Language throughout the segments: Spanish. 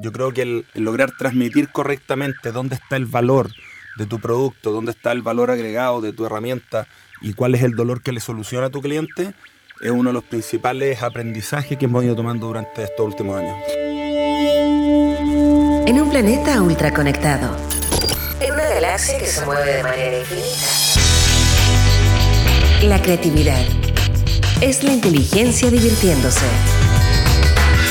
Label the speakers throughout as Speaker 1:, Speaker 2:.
Speaker 1: Yo creo que el, lograr transmitir correctamente dónde está el valor de tu producto, dónde está el valor agregado de tu herramienta y cuál es el dolor que le soluciona a tu cliente, es uno de los principales aprendizajes que hemos ido tomando durante estos últimos años.
Speaker 2: En un planeta ultraconectado, en una galaxia que se mueve de manera infinita, la creatividad es la inteligencia divirtiéndose.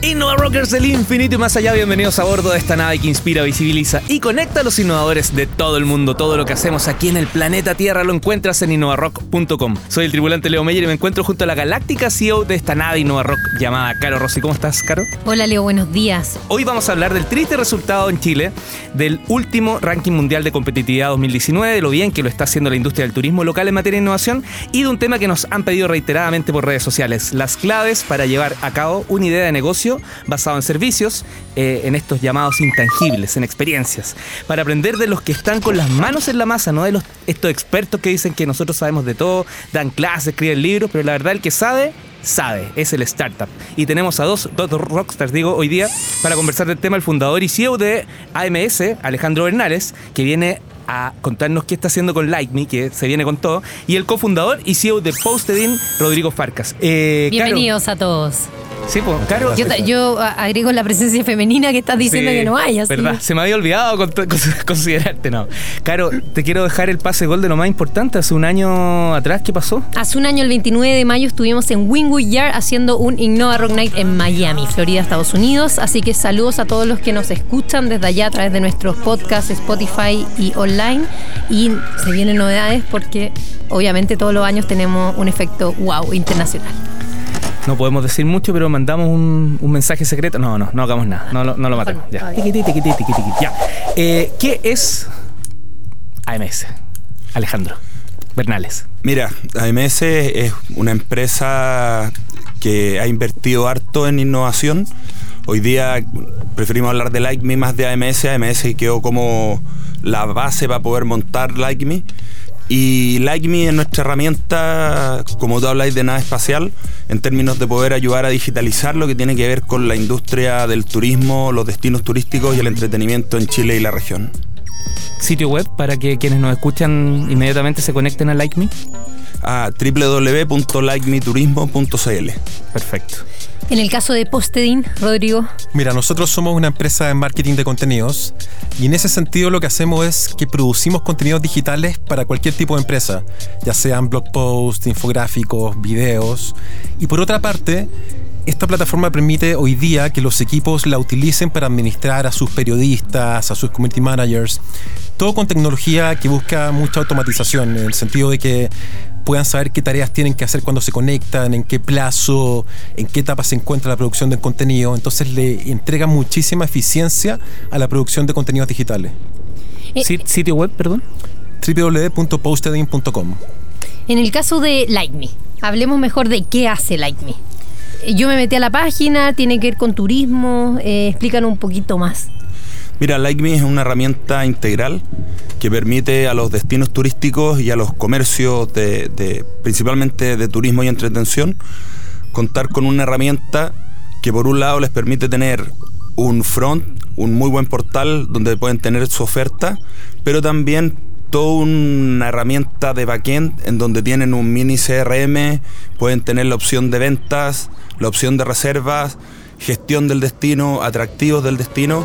Speaker 3: Innova Rockers del infinito y más allá, bienvenidos a bordo de esta nave que inspira, visibiliza y conecta a los innovadores de todo el mundo. Todo lo que hacemos aquí en el planeta Tierra lo encuentras en innovarock.com. Soy el tripulante Leo Meyer y me encuentro junto a la galáctica CEO de esta nave Innova Rock llamada Caro Rossi. ¿Cómo estás, Caro?
Speaker 4: Hola, Leo, buenos días.
Speaker 3: Hoy vamos a hablar del triste resultado en Chile del último ranking mundial de competitividad 2019, de lo bien que lo está haciendo la industria del turismo local en materia de innovación y de un tema que nos han pedido reiteradamente por redes sociales, las claves para llevar a cabo una idea de negocio basado en servicios, eh, en estos llamados intangibles, en experiencias, para aprender de los que están con las manos en la masa, no de los, estos expertos que dicen que nosotros sabemos de todo, dan clases, escriben libros, pero la verdad el que sabe sabe, es el startup. Y tenemos a dos, dos rockstars, digo, hoy día, para conversar del tema, el fundador y CEO de AMS, Alejandro Bernales, que viene a contarnos qué está haciendo con Like Me, que se viene con todo, y el cofundador y CEO de Postedin, Rodrigo Farcas.
Speaker 4: Eh, Bienvenidos a todos.
Speaker 3: Sí, pues, claro.
Speaker 4: Yo, agrego la presencia femenina que estás diciendo que no hay.
Speaker 3: Verdad, se me había olvidado considerarte, no. Caro, te quiero dejar el pase gol de lo más importante. Hace un año atrás, ¿qué pasó?
Speaker 4: Hace un año, el 29 de mayo, estuvimos en Wingwood Yard haciendo un Innova Rock Night en Miami, Florida, Estados Unidos. Así que saludos a todos los que nos escuchan desde allá a través de nuestros podcasts, Spotify y online. Y se vienen novedades porque obviamente todos los años tenemos un efecto wow internacional.
Speaker 3: No podemos decir mucho, pero mandamos un, mensaje secreto. No, no, no hagamos nada. No, no lo matemos. Ya. Eh, ¿Qué es AMS? Alejandro Bernales.
Speaker 1: Mira, AMS es una empresa que ha invertido harto en innovación. Hoy día preferimos hablar de Like Me más de AMS. AMS quedó como la base para poder montar Like Me. Y LikeMe es nuestra herramienta, como tú habláis de nada espacial, en términos de poder ayudar a digitalizar lo que tiene que ver con la industria del turismo, los destinos turísticos y el entretenimiento en Chile y la región.
Speaker 3: Sitio web para que quienes nos escuchan inmediatamente se conecten a LikeMe.
Speaker 1: A www.likemeturismo.cl.
Speaker 3: Perfecto.
Speaker 4: En el caso de Postedin, Rodrigo.
Speaker 5: Mira, nosotros somos una empresa de marketing de contenidos y en ese sentido lo que hacemos es que producimos contenidos digitales para cualquier tipo de empresa, ya sean blog posts, infográficos, videos. Y por otra parte, esta plataforma permite hoy día que los equipos la utilicen para administrar a sus periodistas, a sus community managers, todo con tecnología que busca mucha automatización, en el sentido de que puedan saber qué tareas tienen que hacer cuando se conectan, en qué plazo, en qué etapa se encuentra la producción del contenido. Entonces le entrega muchísima eficiencia a la producción de contenidos digitales.
Speaker 3: Eh, ¿Sitio web, perdón?
Speaker 5: www.postedin.com.
Speaker 4: En el caso de Like Me, hablemos mejor de qué hace Like Me. Yo me metí a la página, tiene que ver con turismo, eh, explícanos un poquito más.
Speaker 1: Mira, LikeMe es una herramienta integral que permite a los destinos turísticos y a los comercios de, principalmente de turismo y entretención contar con una herramienta que por un lado les permite tener un front, un muy buen portal donde pueden tener su oferta, pero también toda una herramienta de backend en donde tienen un mini CRM, pueden tener la opción de ventas, la opción de reservas, gestión del destino, atractivos del destino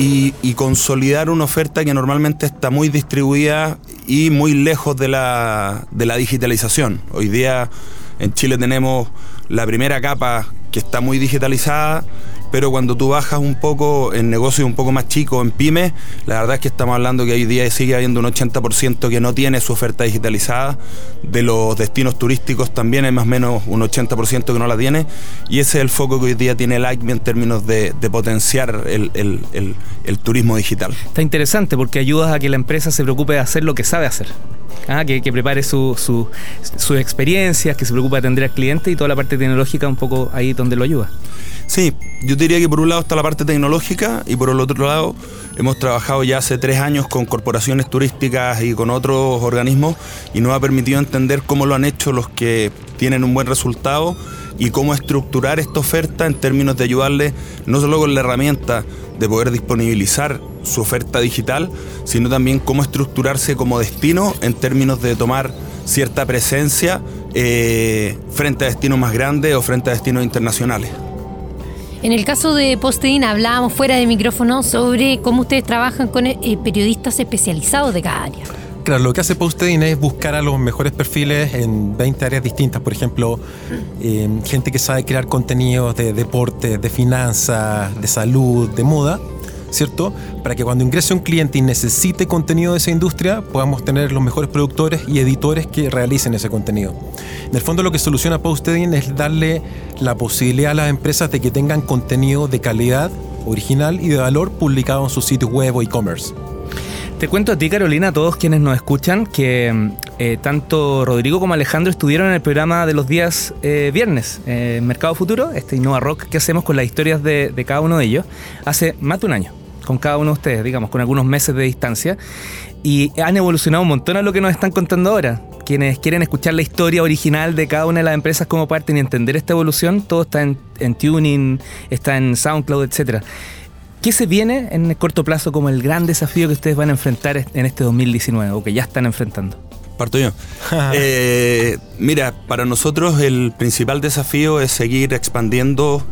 Speaker 1: y, consolidar una oferta que normalmente está muy distribuida y muy lejos de la, de la digitalización. Hoy día en Chile tenemos la primera capa que está muy digitalizada, pero cuando tú bajas un poco en negocios un poco más chicos, en pymes, la verdad es que estamos hablando que hoy día sigue habiendo un 80% que no tiene su oferta digitalizada, de los destinos turísticos también hay más o menos un 80% que no la tiene, y ese es el foco que hoy día tiene Like en términos de, potenciar el, el turismo digital.
Speaker 3: Está interesante porque ayudas a que la empresa se preocupe de hacer lo que sabe hacer. Ah, que, prepare sus su, experiencias, que se preocupe de atender al cliente y toda la parte tecnológica un poco ahí donde lo ayuda.
Speaker 1: Sí, yo diría que por un lado está la parte tecnológica y por el otro lado hemos trabajado ya hace tres años con corporaciones turísticas y con otros organismos y nos ha permitido entender cómo lo han hecho los que tienen un buen resultado y cómo estructurar esta oferta en términos de ayudarle no solo con la herramienta de poder disponibilizar su oferta digital, sino también cómo estructurarse como destino en términos de tomar cierta presencia eh, frente a destinos más grandes o frente a destinos internacionales.
Speaker 4: En el caso de Postedin hablábamos fuera de micrófono sobre cómo ustedes trabajan con eh, periodistas especializados de cada área.
Speaker 5: Claro, lo que hace Postedin es buscar a los mejores perfiles en 20 áreas distintas. Por ejemplo, eh, gente que sabe crear contenidos de deporte, de finanzas, de salud, de moda ¿cierto? Para que cuando ingrese un cliente y necesite contenido de esa industria, podamos tener los mejores productores y editores que realicen ese contenido. En el fondo lo que soluciona Postedin es darle la posibilidad a las empresas de que tengan contenido de calidad, original y de valor publicado en su sitio web o e-commerce.
Speaker 3: Te cuento a ti, Carolina, a todos quienes nos escuchan, que eh, tanto Rodrigo como Alejandro estuvieron en el programa de los días eh, viernes, eh, Mercado Futuro, este Innova Rock que hacemos con las historias de, cada uno de ellos, hace más de un año con cada uno de ustedes, digamos, con algunos meses de distancia. Y han evolucionado un montón a lo que nos están contando ahora. Quienes quieren escuchar la historia original de cada una de las empresas como parte y entender esta evolución, todo está en, Tuning, está en SoundCloud, etc. ¿Qué se viene en el corto plazo como el gran desafío que ustedes van a enfrentar en este 2019 o que ya están enfrentando?
Speaker 1: Parto yo. Eh, mira, para nosotros el principal desafío es seguir expandiendo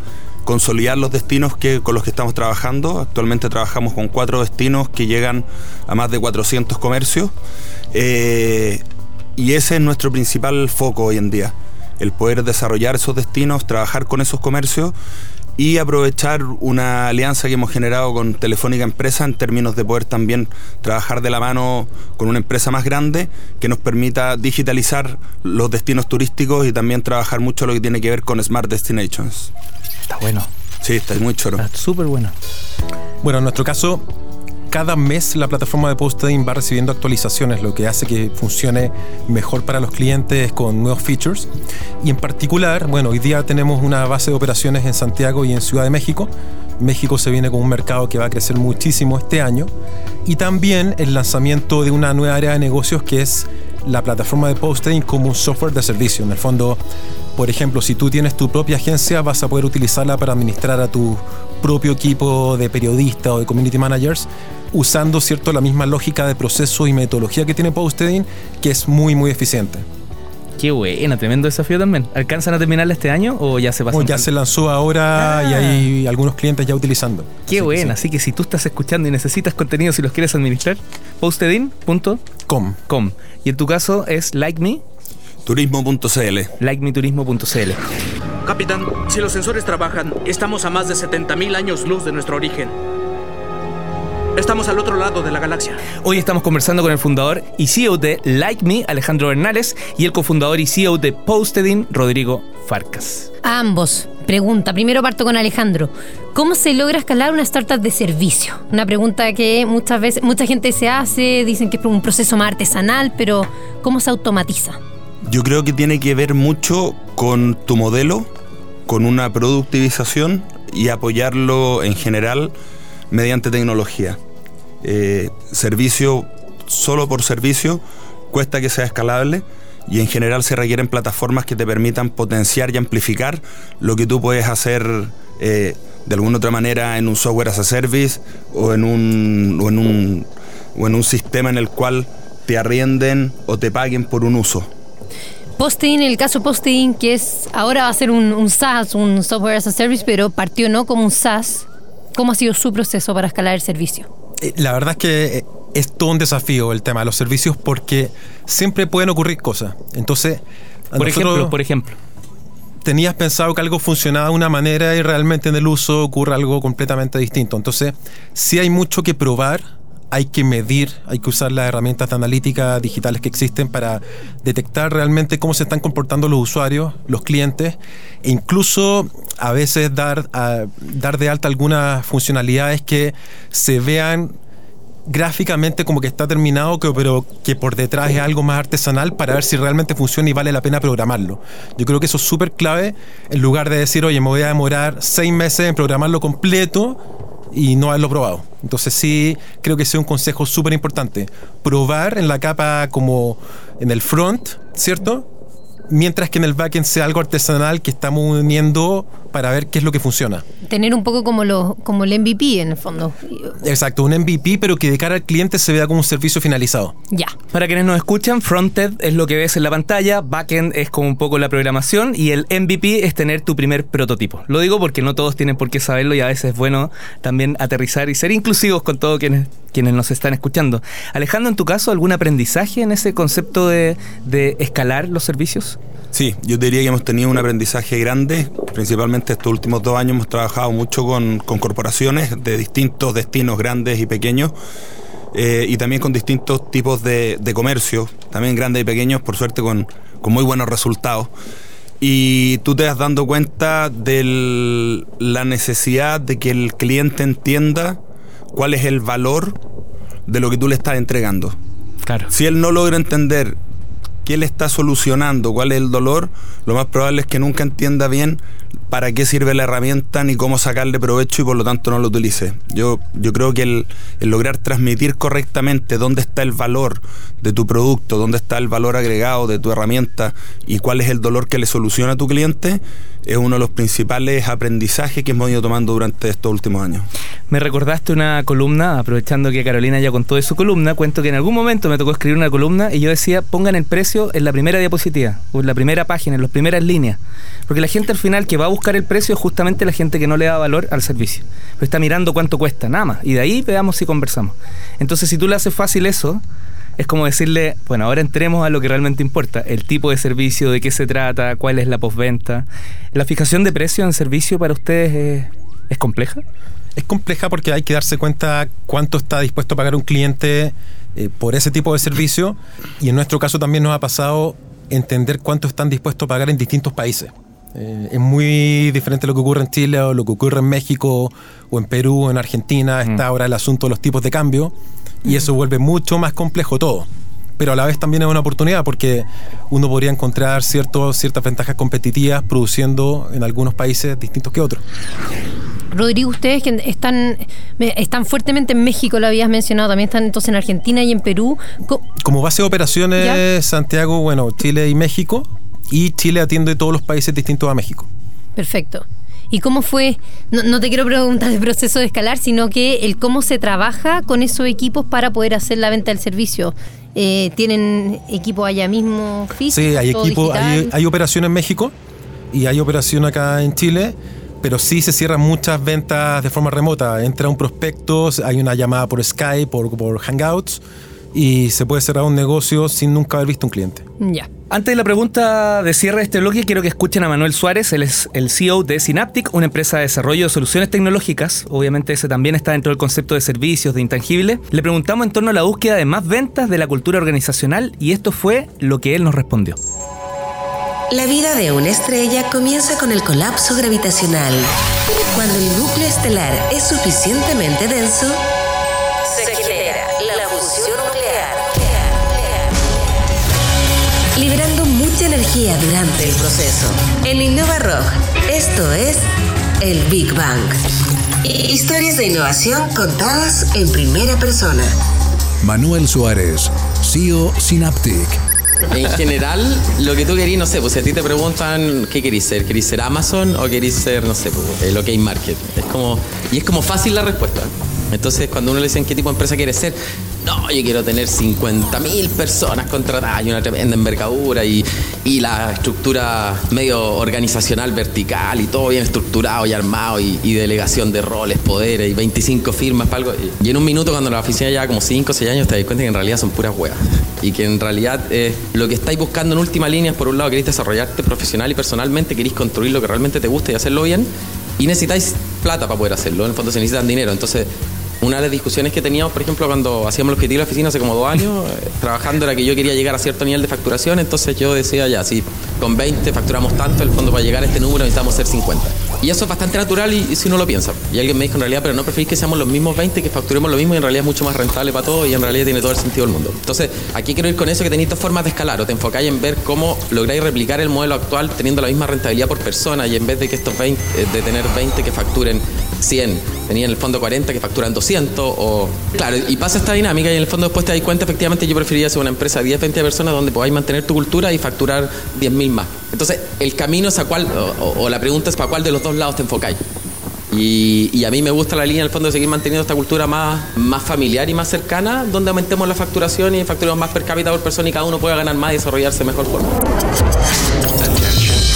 Speaker 1: consolidar los destinos que, con los que estamos trabajando. Actualmente trabajamos con cuatro destinos que llegan a más de 400 comercios. Eh, y ese es nuestro principal foco hoy en día, el poder desarrollar esos destinos, trabajar con esos comercios y aprovechar una alianza que hemos generado con Telefónica Empresa en términos de poder también trabajar de la mano con una empresa más grande que nos permita digitalizar los destinos turísticos y también trabajar mucho lo que tiene que ver con Smart Destinations.
Speaker 3: Está bueno.
Speaker 1: Sí, está muy choro.
Speaker 3: Está súper bueno.
Speaker 5: Bueno, en nuestro caso, cada mes la plataforma de Postading va recibiendo actualizaciones, lo que hace que funcione mejor para los clientes con nuevos features. Y en particular, bueno, hoy día tenemos una base de operaciones en Santiago y en Ciudad de México. México se viene con un mercado que va a crecer muchísimo este año. Y también el lanzamiento de una nueva área de negocios que es la plataforma de Postading como un software de servicio. En el fondo, por ejemplo, si tú tienes tu propia agencia, vas a poder utilizarla para administrar a tu propio equipo de periodistas o de community managers, usando cierto la misma lógica de proceso y metodología que tiene Postedin, que es muy muy eficiente.
Speaker 3: Qué buena, tremendo desafío también. ¿Alcanzan a terminarla este año o ya se pasó?
Speaker 5: ya se lanzó ahora y hay ah. algunos clientes ya utilizando.
Speaker 3: Qué buena, así que si tú estás escuchando y necesitas contenido y los quieres administrar, postedin.com. Com. Y en tu caso es like me
Speaker 1: Turismo.cl.
Speaker 3: LikeMeTurismo.cl.
Speaker 6: Capitán, si los sensores trabajan, estamos a más de 70.000 años luz de nuestro origen. Estamos al otro lado de la galaxia.
Speaker 3: Hoy estamos conversando con el fundador y CEO de Like Me, Alejandro Bernales, y el cofundador y CEO de Postedin, Rodrigo Farcas.
Speaker 4: A ambos. Pregunta, primero parto con Alejandro. ¿Cómo se logra escalar una startup de servicio? Una pregunta que muchas veces mucha gente se hace, dicen que es un proceso más artesanal, pero ¿cómo se automatiza?
Speaker 1: Yo creo que tiene que ver mucho con tu modelo, con una productivización y apoyarlo en general mediante tecnología. Eh, servicio solo por servicio cuesta que sea escalable y en general se requieren plataformas que te permitan potenciar y amplificar lo que tú puedes hacer eh, de alguna otra manera en un software as a service o en un, o en un, o en un sistema en el cual te arrienden o te paguen por un uso.
Speaker 4: Posting, el caso Posting, que es ahora va a ser un, SaaS, un Software as a Service, pero partió no como un SaaS. ¿Cómo ha sido su proceso para escalar el servicio?
Speaker 5: Eh, la verdad es que eh, es todo un desafío el tema de los servicios porque siempre pueden ocurrir cosas. Entonces,
Speaker 3: por ejemplo, por ejemplo,
Speaker 5: tenías pensado que algo funcionaba de una manera y realmente en el uso ocurre algo completamente distinto. Entonces, sí hay mucho que probar hay que medir, hay que usar las herramientas de analítica digitales que existen para detectar realmente cómo se están comportando los usuarios, los clientes, e incluso a veces dar, dar de alta algunas funcionalidades que se vean gráficamente como que está terminado, pero que por detrás es algo más artesanal para ver si realmente funciona y vale la pena programarlo. Yo creo que eso es súper clave en lugar de decir, oye, me voy a demorar seis meses en programarlo completo y no haberlo probado. Entonces sí, creo que es un consejo súper importante. Probar en la capa como en el front, ¿cierto? Mientras que en el backend sea algo artesanal que estamos uniendo para ver qué es lo que funciona.
Speaker 4: Tener un poco como, lo, como el MVP en el fondo.
Speaker 5: Exacto, un MVP, pero que de cara al cliente se vea como un servicio finalizado.
Speaker 4: Ya.
Speaker 3: Para quienes nos escuchan, frontend es lo que ves en la pantalla, backend es como un poco la programación y el MVP es tener tu primer prototipo. Lo digo porque no todos tienen por qué saberlo y a veces es bueno también aterrizar y ser inclusivos con todos quienes, quienes nos están escuchando. Alejandro, en tu caso, ¿algún aprendizaje en ese concepto de, de escalar los servicios?
Speaker 1: Sí, yo diría que hemos tenido un aprendizaje grande, principalmente estos últimos dos años hemos trabajado mucho con, con corporaciones de distintos destinos grandes y pequeños eh, y también con distintos tipos de, de comercio, también grandes y pequeños, por suerte con, con muy buenos resultados. Y tú te das dando cuenta de la necesidad de que el cliente entienda cuál es el valor de lo que tú le estás entregando.
Speaker 3: Claro.
Speaker 1: Si él no logra entender qué le está solucionando, cuál es el dolor, lo más probable es que nunca entienda bien para qué sirve la herramienta ni cómo sacarle provecho y por lo tanto no lo utilice. Yo, yo creo que el, el lograr transmitir correctamente dónde está el valor de tu producto, dónde está el valor agregado de tu herramienta y cuál es el dolor que le soluciona a tu cliente, es uno de los principales aprendizajes que hemos ido tomando durante estos últimos años.
Speaker 3: Me recordaste una columna, aprovechando que Carolina ya contó de su columna, cuento que en algún momento me tocó escribir una columna y yo decía, pongan el precio en la primera diapositiva, o en la primera página, en las primeras líneas. Porque la gente al final que va a buscar el precio es justamente la gente que no le da valor al servicio. Pero está mirando cuánto cuesta, nada más. Y de ahí veamos si conversamos. Entonces, si tú le haces fácil eso, es como decirle, bueno, ahora entremos a lo que realmente importa, el tipo de servicio, de qué se trata, cuál es la postventa. ¿La fijación de precio en servicio para ustedes es, es compleja?
Speaker 5: Es compleja porque hay que darse cuenta cuánto está dispuesto a pagar un cliente eh, por ese tipo de servicio y en nuestro caso también nos ha pasado entender cuánto están dispuestos a pagar en distintos países. Eh, es muy diferente lo que ocurre en Chile o lo que ocurre en México o en Perú o en Argentina. Está ahora el asunto de los tipos de cambio y eso vuelve mucho más complejo todo. Pero a la vez también es una oportunidad porque uno podría encontrar ciertos, ciertas ventajas competitivas produciendo en algunos países distintos que otros.
Speaker 4: Rodrigo, ustedes que están, están fuertemente en México, lo habías mencionado, también están entonces en Argentina y en Perú. Co-
Speaker 5: Como base de operaciones,
Speaker 4: ¿Ya?
Speaker 5: Santiago, bueno, Chile y México. Y Chile atiende todos los países distintos a México.
Speaker 4: Perfecto. ¿Y cómo fue? No, no te quiero preguntar el proceso de escalar, sino que el cómo se trabaja con esos equipos para poder hacer la venta del servicio. Eh, ¿Tienen equipo allá mismo físico?
Speaker 5: Sí, hay equipo, hay, hay operación en México y hay operación acá en Chile, pero sí se cierran muchas ventas de forma remota. Entra un prospecto, hay una llamada por Skype, por, por Hangouts, y se puede cerrar un negocio sin nunca haber visto un cliente.
Speaker 4: Ya.
Speaker 3: Antes de la pregunta de cierre de este bloque, quiero que escuchen a Manuel Suárez, él es el CEO de Synaptic, una empresa de desarrollo de soluciones tecnológicas. Obviamente ese también está dentro del concepto de servicios, de intangible. Le preguntamos en torno a la búsqueda de más ventas de la cultura organizacional y esto fue lo que él nos respondió.
Speaker 2: La vida de una estrella comienza con el colapso gravitacional. Cuando el núcleo estelar es suficientemente denso, mucha energía durante el proceso. En Innova Rock, esto es el Big Bang. Historias de innovación contadas en primera persona.
Speaker 7: Manuel Suárez, CEO Synaptic.
Speaker 8: En general, lo que tú querís, no sé, pues si a ti te preguntan qué querís ser, ¿querís ser Amazon o querís ser, no sé, pues, el OK Market? Es como, y es como fácil la respuesta. Entonces, cuando uno le dicen qué tipo de empresa quieres ser, no, yo quiero tener 50.000 personas contratadas y una tremenda envergadura y, y la estructura medio organizacional vertical y todo bien estructurado y armado y, delegación de roles, poderes y 25 firmas para algo. Y en un minuto, cuando la oficina lleva como 5 o 6 años, te das cuenta que en realidad son puras huevas. Y que en realidad eh, lo que estáis buscando en última línea es, por un lado, queréis desarrollarte profesional y personalmente, queréis construir lo que realmente te gusta y hacerlo bien. Y necesitáis plata para poder hacerlo. En el fondo se necesitan dinero. Entonces, una de las discusiones que teníamos, por ejemplo, cuando hacíamos los objetivos de la oficina hace como dos años, eh, trabajando, era que yo quería llegar a cierto nivel de facturación. Entonces yo decía, ya, si con 20 facturamos tanto, el fondo para llegar a este número necesitamos ser 50. Y eso es bastante natural y, y si uno lo piensa. Y alguien me dijo en realidad, pero no preferís que seamos los mismos 20, que facturemos lo mismo y en realidad es mucho más rentable para todos y en realidad tiene todo el sentido del mundo. Entonces, aquí quiero ir con eso que tenéis dos formas de escalar. O te enfocáis en ver cómo lográis replicar el modelo actual teniendo la misma rentabilidad por persona y en vez de que estos 20, eh, de tener 20 que facturen 100, tenía en el fondo 40 que facturan 200 o... Claro, y pasa esta dinámica y en el fondo después te das cuenta, efectivamente yo preferiría ser una empresa de 10, 20 personas donde podáis mantener tu cultura y facturar 10.000 más. Entonces, el camino es a cuál, o, la pregunta es para cuál de los dos lados te enfocáis. Y, a mí me gusta la línea, en el fondo, de seguir manteniendo esta cultura más, más familiar y más cercana, donde aumentemos la facturación y facturemos más per cápita por persona y cada uno pueda ganar más y desarrollarse de mejor forma.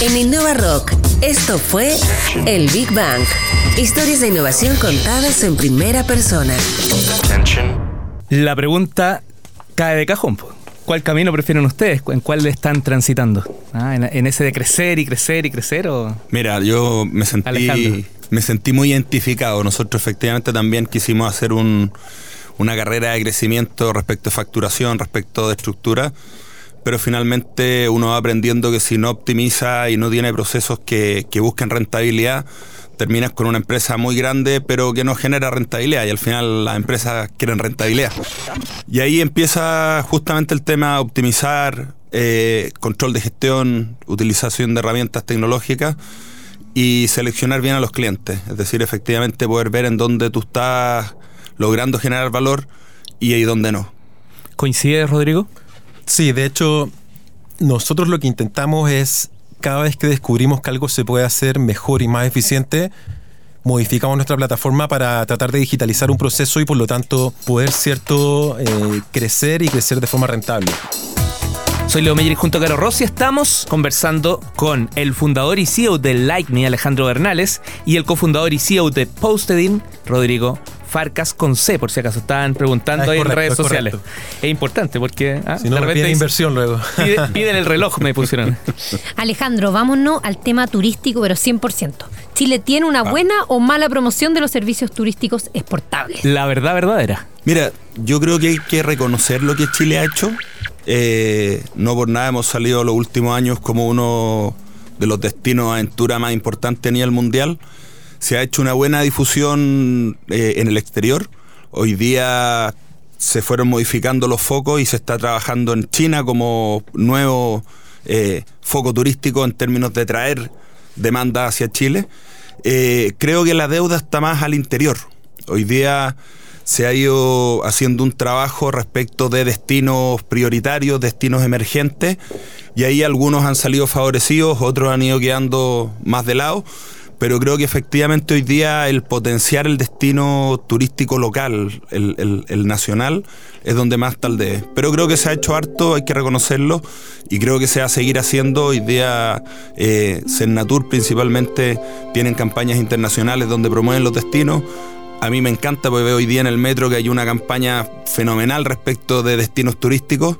Speaker 2: En Innova Rock, esto fue el Big Bang. Historias de innovación contadas en primera persona.
Speaker 3: La pregunta cae de cajón. ¿Cuál camino prefieren ustedes? ¿En cuál están transitando? Ah, ¿en, en ese de crecer y crecer y crecer o...?
Speaker 1: Mira, yo me sentí,
Speaker 3: Alejandro.
Speaker 1: me sentí muy identificado. Nosotros efectivamente también quisimos hacer un- una carrera de crecimiento respecto a facturación, respecto de estructura, pero finalmente uno va aprendiendo que si no optimiza y no tiene procesos que, que busquen rentabilidad, terminas con una empresa muy grande pero que no genera rentabilidad y al final las empresas quieren rentabilidad. Y ahí empieza justamente el tema de optimizar, eh, control de gestión, utilización de herramientas tecnológicas y seleccionar bien a los clientes. Es decir, efectivamente poder ver en dónde tú estás logrando generar valor y ahí dónde no.
Speaker 3: ¿Coincide, Rodrigo?
Speaker 5: Sí, de hecho, nosotros lo que intentamos es, cada vez que descubrimos que algo se puede hacer mejor y más eficiente, modificamos nuestra plataforma para tratar de digitalizar un proceso y por lo tanto poder, cierto, eh, crecer y crecer de forma rentable.
Speaker 3: Soy Leo Meyer junto a Caro Rossi estamos conversando con el fundador y CEO de Like Me, Alejandro Bernales, y el cofundador y CEO de Postedin, Rodrigo Farcas con C, por si acaso estaban preguntando
Speaker 5: Ah, es
Speaker 3: ahí
Speaker 5: correcto,
Speaker 3: en redes
Speaker 5: es
Speaker 3: sociales. Es importante porque ah,
Speaker 5: Si no,
Speaker 3: de
Speaker 5: me
Speaker 3: repente
Speaker 5: piden
Speaker 3: dice-
Speaker 5: inversión luego.
Speaker 3: pide- piden el reloj, me pusieron.
Speaker 4: Alejandro, vámonos al tema turístico, pero 100%. ¿Chile tiene una buena o mala promoción de los servicios turísticos exportables?
Speaker 3: La verdad verdadera.
Speaker 1: Mira, yo creo que hay que reconocer lo que Chile ha hecho. Eh, no por nada hemos salido los últimos años como uno de los destinos de aventura más importantes a nivel mundial. Se ha hecho una buena difusión eh, en el exterior. Hoy día se fueron modificando los focos y se está trabajando en China como nuevo eh, foco turístico en términos de traer demanda hacia Chile. Eh, creo que la deuda está más al interior. Hoy día se ha ido haciendo un trabajo respecto de destinos prioritarios, destinos emergentes, y ahí algunos han salido favorecidos, otros han ido quedando más de lado, pero creo que efectivamente hoy día el potenciar el destino turístico local, el, nacional, es donde más tal de. Pero creo que se ha hecho harto, hay que reconocerlo, y creo que se va a seguir haciendo. Hoy día eh, Cernatur principalmente tienen campañas internacionales donde promueven los destinos. A mí me encanta porque veo hoy día en el metro que hay una campaña fenomenal respecto de destinos turísticos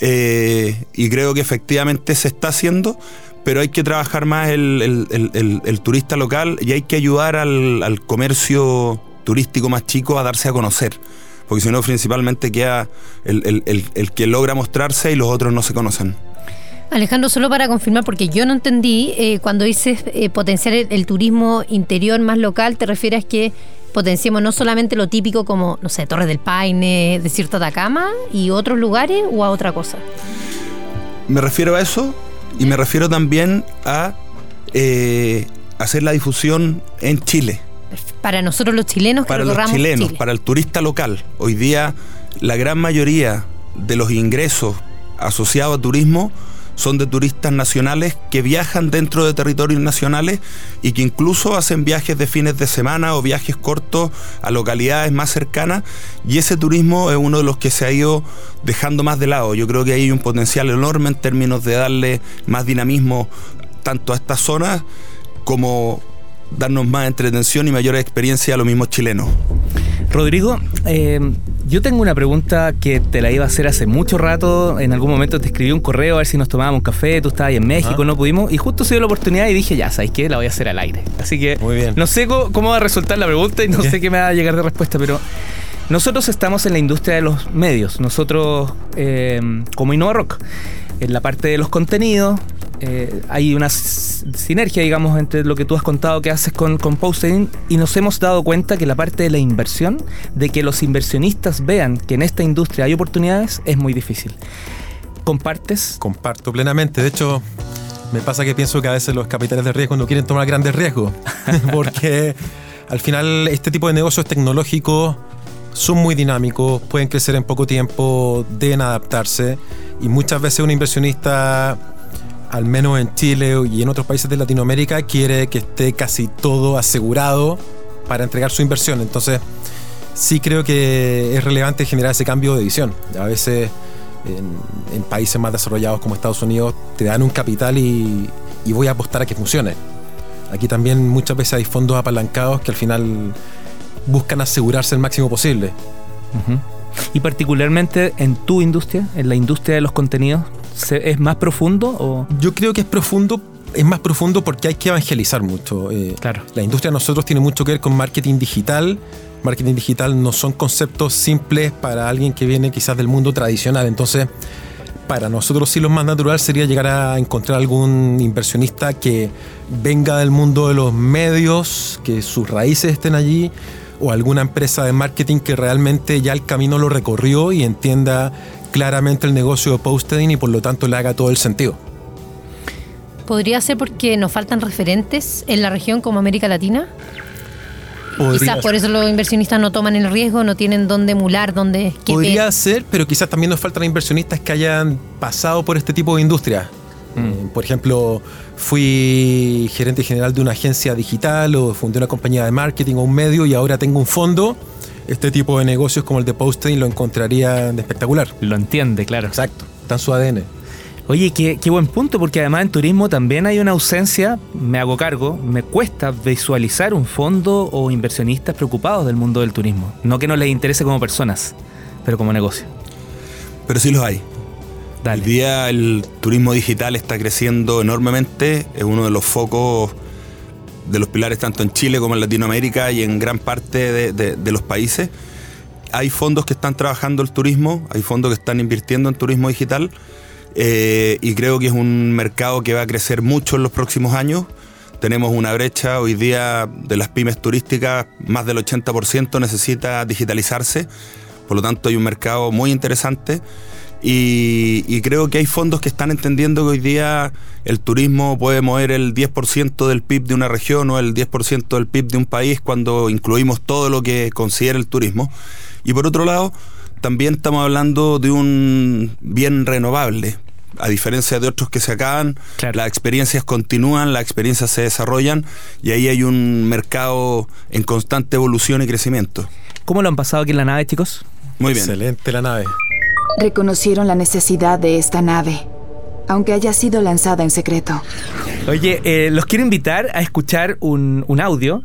Speaker 1: eh, y creo que efectivamente se está haciendo, pero hay que trabajar más el, el- el- turista local y hay que ayudar al, al comercio turístico más chico a darse a conocer. Porque si no, principalmente queda el, el- el- el que logra mostrarse y los otros no se conocen.
Speaker 4: Alejandro, solo para confirmar, porque yo no entendí, eh, cuando dices eh, potenciar el, el turismo interior más local, ¿te refieres que potenciemos no solamente lo típico como, no sé, Torres del Paine, Desierto de Atacama y otros lugares o a otra cosa?
Speaker 1: Me refiero a eso y me refiero también a eh, hacer la difusión en Chile.
Speaker 4: Para nosotros los chilenos que
Speaker 1: para los chilenos,
Speaker 4: Chile.
Speaker 1: para el turista local. Hoy día la gran mayoría de los ingresos asociados a turismo son de turistas nacionales que viajan dentro de territorios nacionales y que incluso hacen viajes de fines de semana o viajes cortos a localidades más cercanas y ese turismo es uno de los que se ha ido dejando más de lado. Yo creo que hay un potencial enorme en términos de darle más dinamismo tanto a estas zonas como darnos más entretención y mayor experiencia a los mismos chilenos.
Speaker 3: Rodrigo, eh, yo tengo una pregunta que te la iba a hacer hace mucho rato. En algún momento te escribí un correo a ver si nos tomábamos un café. Tú estabas ahí en México, no pudimos. Y justo se dio la oportunidad y dije, ya, ¿sabes qué? La voy a hacer al aire. Así que
Speaker 5: Muy bien.
Speaker 3: no sé cómo, va a resultar la pregunta y no sé qué me va a llegar de respuesta, pero nosotros estamos en la industria de los medios. Nosotros, eh, como Innova Rock, en la parte de los contenidos, eh, hay una sinergia, digamos, entre lo que tú has contado que haces con, Posting y nos hemos dado cuenta que la parte de la inversión, de que los inversionistas vean que en esta industria hay oportunidades, es muy difícil. ¿Compartes?
Speaker 5: Comparto plenamente. De hecho, me pasa que pienso que a veces los capitales de riesgo no quieren tomar grandes riesgos, porque al final este tipo de negocios tecnológicos son muy dinámicos, pueden crecer en poco tiempo, deben adaptarse y muchas veces un inversionista al menos en Chile y en otros países de Latinoamérica, quiere que esté casi todo asegurado para entregar su inversión. Entonces, sí creo que es relevante generar ese cambio de visión. A veces en, países más desarrollados como Estados Unidos te dan un capital y, voy a apostar a que funcione. Aquí también muchas veces hay fondos apalancados que al final buscan asegurarse el máximo posible.
Speaker 3: Y particularmente en tu industria, en la industria de los contenidos, ¿Es más profundo? O?
Speaker 5: Yo creo que es profundo es más profundo porque hay que evangelizar mucho. Eh,
Speaker 3: claro.
Speaker 5: La industria de nosotros tiene mucho que ver con marketing digital. Marketing digital no son conceptos simples para alguien que viene quizás del mundo tradicional. Entonces, para nosotros sí lo más natural sería llegar a encontrar algún inversionista que venga del mundo de los medios, que sus raíces estén allí, o alguna empresa de marketing que realmente ya el camino lo recorrió y entienda claramente el negocio de posting y por lo tanto le haga todo el sentido.
Speaker 4: ¿Podría ser porque nos faltan referentes en la región como América Latina? quizás por eso los inversionistas no toman el riesgo, no tienen dónde emular, dónde...
Speaker 5: Podría ser, pero quizás también nos faltan inversionistas que hayan pasado por este tipo de industria. Mm. Por ejemplo, fui gerente general de una agencia digital o fundé una compañía de marketing o un medio y ahora tengo un fondo este tipo de negocios como el de posting lo encontraría espectacular.
Speaker 3: Lo entiende, claro.
Speaker 5: Exacto, está en su ADN.
Speaker 3: Oye, qué, buen punto, porque además en turismo también hay una ausencia, me hago cargo, me cuesta visualizar un fondo o inversionistas preocupados del mundo del turismo. No que no les interese como personas, pero como negocio.
Speaker 1: Pero sí los hay. Hoy día el turismo digital está creciendo enormemente, es uno de los focos de los pilares tanto en Chile como en Latinoamérica y en gran parte de, los países. Hay fondos que están trabajando el turismo, hay fondos que están invirtiendo en turismo digital eh, y creo que es un mercado que va a crecer mucho en los próximos años. Tenemos una brecha hoy día de las pymes turísticas, más del 80% necesita digitalizarse, por lo tanto hay un mercado muy interesante. Y, creo que hay fondos que están entendiendo que hoy día el turismo puede mover el 10% del PIB de una región o el 10% del PIB de un país cuando incluimos todo lo que considera el turismo. Y por otro lado, también estamos hablando de un bien renovable. A diferencia de otros que se acaban, las experiencias continúan, las experiencias se desarrollan y ahí hay un mercado en constante evolución y crecimiento.
Speaker 3: ¿Cómo lo han pasado aquí en la nave, chicos?
Speaker 5: Muy bien. Excelente la nave.
Speaker 9: Reconocieron la necesidad de esta nave, aunque haya sido lanzada en secreto.
Speaker 3: Oye, eh, los quiero invitar a escuchar un, audio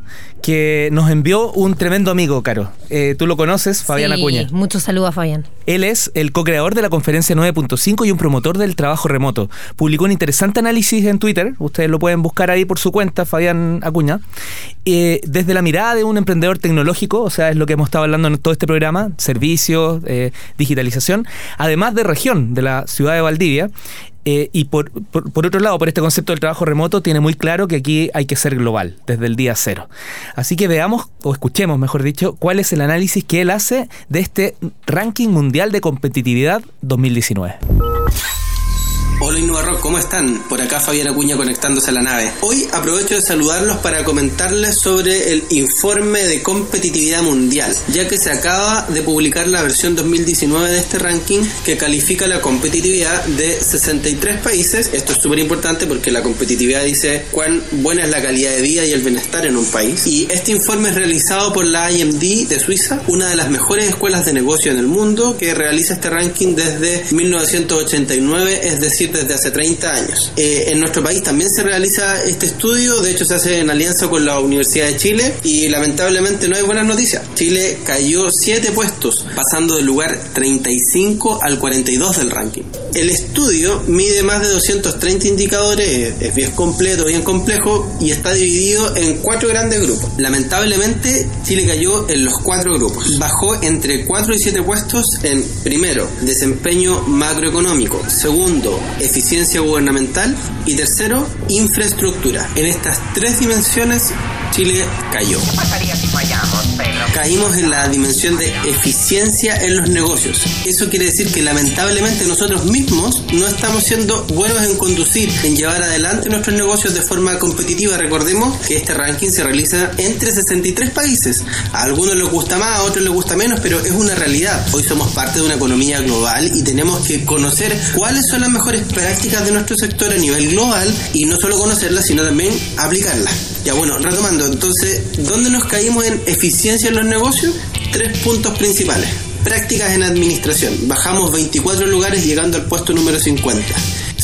Speaker 3: que nos envió un tremendo amigo, Caro. Eh, Tú lo conoces, Fabián
Speaker 4: sí,
Speaker 3: Acuña.
Speaker 4: Muchos saludos a Fabián.
Speaker 3: Él es el co-creador de la conferencia 9.5 y un promotor del trabajo remoto. Publicó un interesante análisis en Twitter, ustedes lo pueden buscar ahí por su cuenta, Fabián Acuña, eh, desde la mirada de un emprendedor tecnológico, o sea, es lo que hemos estado hablando en todo este programa, servicios, digitalización, además de región, de la ciudad de Valdivia. Eh, y por, por, otro lado, por este concepto del trabajo remoto, tiene muy claro que aquí hay que ser global, desde el día cero. Así que veamos, o escuchemos, mejor dicho, cuál es el análisis que él hace de este ranking mundial de competitividad 2019.
Speaker 10: Hola Innova ¿cómo están? Por acá Fabián Acuña conectándose a la nave. Hoy aprovecho de saludarlos para comentarles sobre el informe de competitividad mundial, ya que se acaba de publicar la versión 2019 de este ranking que califica la competitividad de 63 países. Esto es súper importante porque la competitividad dice cuán buena es la calidad de vida y el bienestar en un país. Y este informe es realizado por la IMD de Suiza, una de las mejores escuelas de negocio en el mundo que realiza este ranking desde 1989, es decir, desde hace 30 años. Eh, en nuestro país también se realiza este estudio, de hecho se hace en alianza con la Universidad de Chile y lamentablemente no hay buenas noticias. Chile cayó 7 puestos, pasando del lugar 35 al 42 del ranking. El estudio mide más de 230 indicadores, es bien completo, bien complejo y está dividido en cuatro grandes grupos. Lamentablemente Chile cayó en los cuatro grupos. Bajó entre 4 y 7 puestos en primero, desempeño macroeconómico, segundo, eficiencia gubernamental y tercero, infraestructura. En estas tres dimensiones Chile cayó.
Speaker 11: ¿Qué pasaría si fallamos?
Speaker 10: Caímos en la dimensión de eficiencia en los negocios. Eso quiere decir que lamentablemente nosotros mismos no estamos siendo buenos en conducir, en llevar adelante nuestros negocios de forma competitiva. Recordemos que este ranking se realiza entre 63 países. A algunos les gusta más, a otros les gusta menos, pero es una realidad. Hoy somos parte de una economía global y tenemos que conocer cuáles son las mejores prácticas de nuestro sector a nivel global y no solo conocerlas, sino también aplicarlas. Ya bueno, retomando, entonces, ¿dónde nos caímos en eficiencia en los negocios? Tres puntos principales. Prácticas en administración. Bajamos 24 lugares llegando al puesto número 50.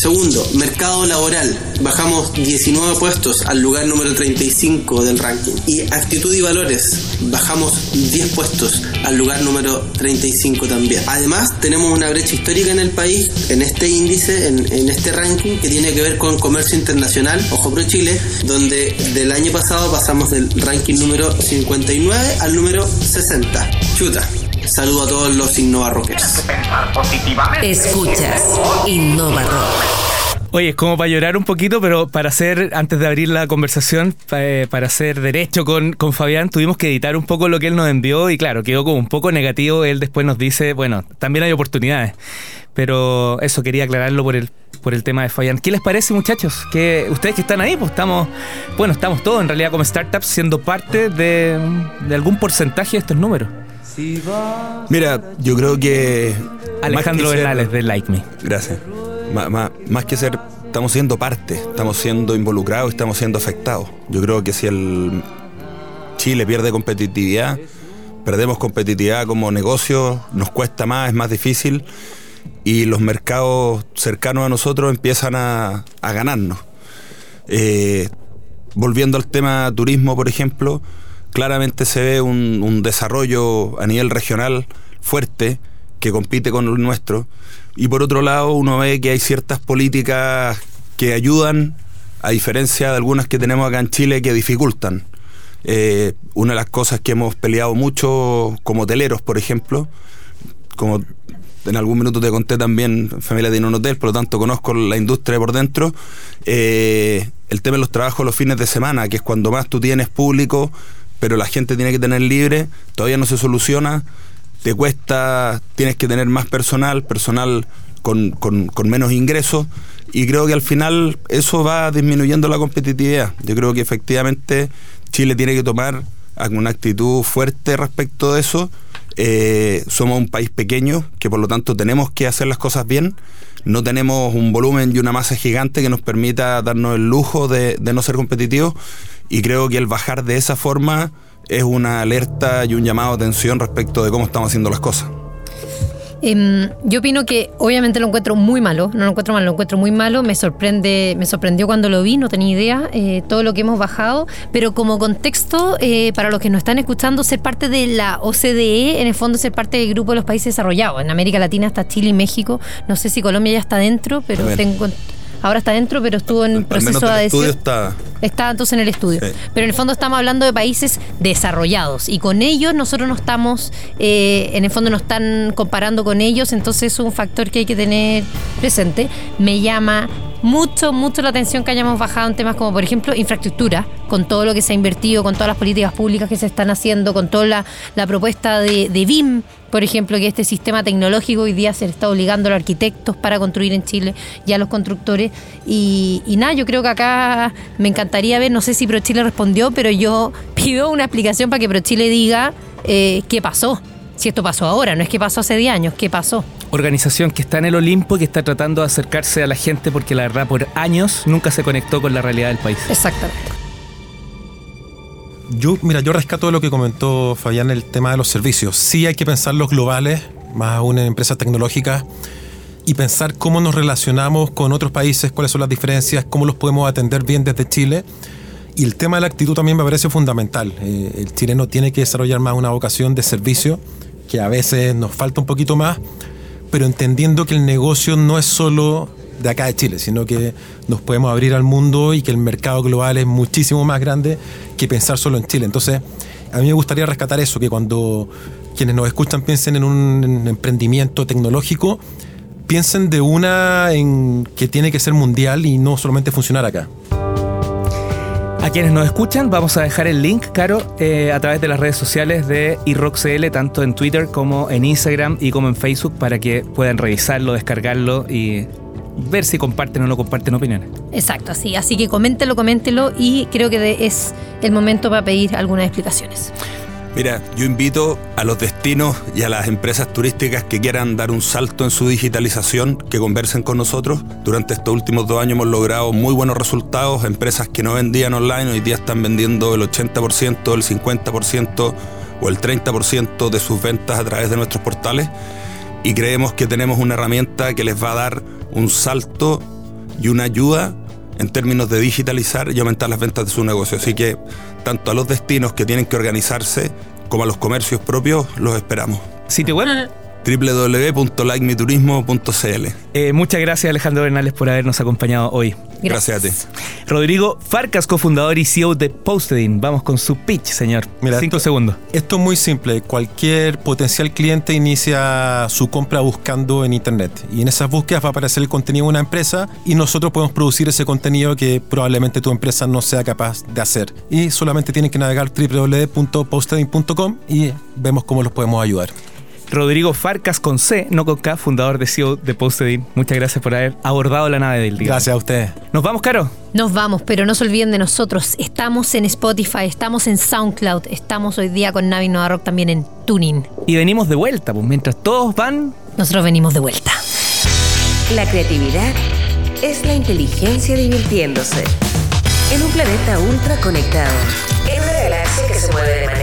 Speaker 10: Segundo, mercado laboral. Bajamos 19 puestos al lugar número 35 del ranking. Y actitud y valores. Bajamos 10 puestos al lugar número 35 también. Además, tenemos una brecha histórica en el país, en este índice, en, en este ranking, que tiene que ver con comercio internacional, ojo pro Chile, donde del año pasado pasamos del ranking número 59 al número 60. Chuta. Saludo a todos los Innova Rockers.
Speaker 2: Escuchas Innova Rock.
Speaker 3: Oye, es como para llorar un poquito, pero para hacer, antes de abrir la conversación, eh, para hacer derecho con, con Fabián, tuvimos que editar un poco lo que él nos envió y claro, quedó como un poco negativo. Él después nos dice, bueno, también hay oportunidades. Pero eso quería aclararlo por el, por el tema de Fabián. ¿Qué les parece, muchachos? Que ustedes que están ahí, pues estamos, bueno, estamos todos en realidad como startups siendo parte de, de algún porcentaje de estos números.
Speaker 1: Mira, yo creo que.
Speaker 3: Alejandro Bernales de Like Me.
Speaker 1: Gracias. Má- má- más que ser, estamos siendo parte, estamos siendo involucrados, estamos siendo afectados. Yo creo que si el Chile pierde competitividad, perdemos competitividad como negocio, nos cuesta más, es más difícil y los mercados cercanos a nosotros empiezan a, a ganarnos. Eh, volviendo al tema turismo, por ejemplo, claramente se ve un, desarrollo a nivel regional fuerte que compite con el nuestro. Y por otro lado, uno ve que hay ciertas políticas que ayudan, a diferencia de algunas que tenemos acá en Chile, que dificultan. Eh, una de las cosas que hemos peleado mucho como hoteleros, por ejemplo, como en algún minuto te conté también, familia tiene un hotel, por lo tanto conozco la industria por dentro. Eh, el tema de los trabajos los fines de semana, que es cuando más tú tienes público, pero la gente tiene que tener libre, todavía no se soluciona, te cuesta, tienes que tener más personal, personal con, con- menos ingresos, y creo que al final eso va disminuyendo la competitividad. Yo creo que efectivamente Chile tiene que tomar una actitud fuerte respecto de eso. Eh, somos un país pequeño, que por lo tanto tenemos que hacer las cosas bien. No tenemos un volumen y una masa gigante que nos permita darnos el lujo de, de no ser competitivos. Y creo que el bajar de esa forma es una alerta y un llamado de atención respecto de cómo estamos haciendo las cosas.
Speaker 4: Em, yo opino que obviamente lo encuentro muy malo, no lo encuentro malo, lo encuentro muy malo, me sorprende, me sorprendió cuando lo vi, no tenía idea eh, todo lo que hemos bajado, pero como contexto, eh, para los que nos están escuchando, ser parte de la OCDE, en el fondo ser parte del grupo de los países desarrollados, en América Latina está Chile y México, no sé si Colombia ya está dentro, pero
Speaker 1: A
Speaker 4: tengo, ahora está dentro, pero estuvo en
Speaker 1: Al menos
Speaker 4: proceso de
Speaker 1: estudio está
Speaker 4: Está entonces en el estudio.
Speaker 1: Sí.
Speaker 4: Pero en el fondo estamos hablando de países desarrollados y con ellos nosotros no estamos, eh, en el fondo nos están comparando con ellos, entonces es un factor que hay que tener presente. Me llama mucho, mucho la atención que hayamos bajado en temas como, por ejemplo, infraestructura, con todo lo que se ha invertido, con todas las políticas públicas que se están haciendo, con toda la, la propuesta de, de BIM, por ejemplo, que este sistema tecnológico hoy día se le está obligando a los arquitectos para construir en Chile y a los constructores. Y, y nada, yo creo que acá me encantaría ver, no sé si ProChile respondió, pero yo pido una explicación para que ProChile diga eh, qué pasó. Si esto pasó ahora, no es que pasó hace 10 años, ¿qué pasó?
Speaker 3: Organización que está en el Olimpo y que está tratando de acercarse a la gente porque la verdad por años nunca se conectó con la realidad del país.
Speaker 4: Exactamente.
Speaker 5: Yo, mira, yo rescato lo que comentó Fabián el tema de los servicios. Sí hay que pensar los globales, más aún en empresas tecnológicas, y pensar cómo nos relacionamos con otros países, cuáles son las diferencias, cómo los podemos atender bien desde Chile. Y el tema de la actitud también me parece fundamental. Eh, el chileno tiene que desarrollar más una vocación de servicio, que a veces nos falta un poquito más, pero entendiendo que el negocio no es solo de acá de Chile, sino que nos podemos abrir al mundo y que el mercado global es muchísimo más grande que pensar solo en Chile. Entonces, a mí me gustaría rescatar eso, que cuando quienes nos escuchan piensen en un emprendimiento tecnológico, piensen de una en que tiene que ser mundial y no solamente funcionar acá.
Speaker 3: A quienes nos escuchan, vamos a dejar el link, Caro, eh, a través de las redes sociales de iRockCL, tanto en Twitter como en Instagram y como en Facebook, para que puedan revisarlo, descargarlo y ver si comparten o no comparten opiniones.
Speaker 4: Exacto, así. Así que coméntelo, coméntelo y creo que de- es el momento para pedir algunas explicaciones.
Speaker 1: Mira, yo invito a los destinos y a las empresas turísticas que quieran dar un salto en su digitalización, que conversen con nosotros. Durante estos últimos dos años hemos logrado muy buenos resultados. Empresas que no vendían online hoy día están vendiendo el 80%, el 50% o el 30% de sus ventas a través de nuestros portales. Y creemos que tenemos una herramienta que les va a dar un salto y una ayuda en términos de digitalizar y aumentar las ventas de su negocio. Así que tanto a los destinos que tienen que organizarse como a los comercios propios los esperamos.
Speaker 3: ¿Sitio web?
Speaker 1: www.likemiturismo.cl
Speaker 3: Eh, muchas gracias Alejandro Bernales por habernos acompañado hoy.
Speaker 1: Gracias a ti.
Speaker 3: Rodrigo Farcas, cofundador y CEO de Postedin. Vamos con su pitch, señor.
Speaker 5: Mira,
Speaker 3: Cinco
Speaker 5: esto-
Speaker 3: segundos.
Speaker 5: Esto es muy simple. Cualquier potencial cliente inicia su compra buscando en Internet. Y en esas búsquedas va a aparecer el contenido de una empresa y nosotros podemos producir ese contenido que probablemente tu empresa no sea capaz de hacer. Y solamente tienen que navegar www.posteding.com y vemos cómo los podemos ayudar.
Speaker 3: Rodrigo Farcas con C, no con K, fundador de CEO de Postedin. Muchas gracias por haber abordado la nave del día.
Speaker 5: Gracias a ustedes.
Speaker 3: Nos vamos, Caro.
Speaker 4: Nos vamos, pero no se olviden de nosotros. Estamos en Spotify, estamos en SoundCloud, estamos hoy día con Navi Nova Rock también en Tuning.
Speaker 3: Y venimos de vuelta, pues mientras todos van,
Speaker 4: Nosotros venimos de vuelta.
Speaker 2: La creatividad es la inteligencia divirtiéndose. En un planeta ultra conectado, en una galaxia que se mueve de manera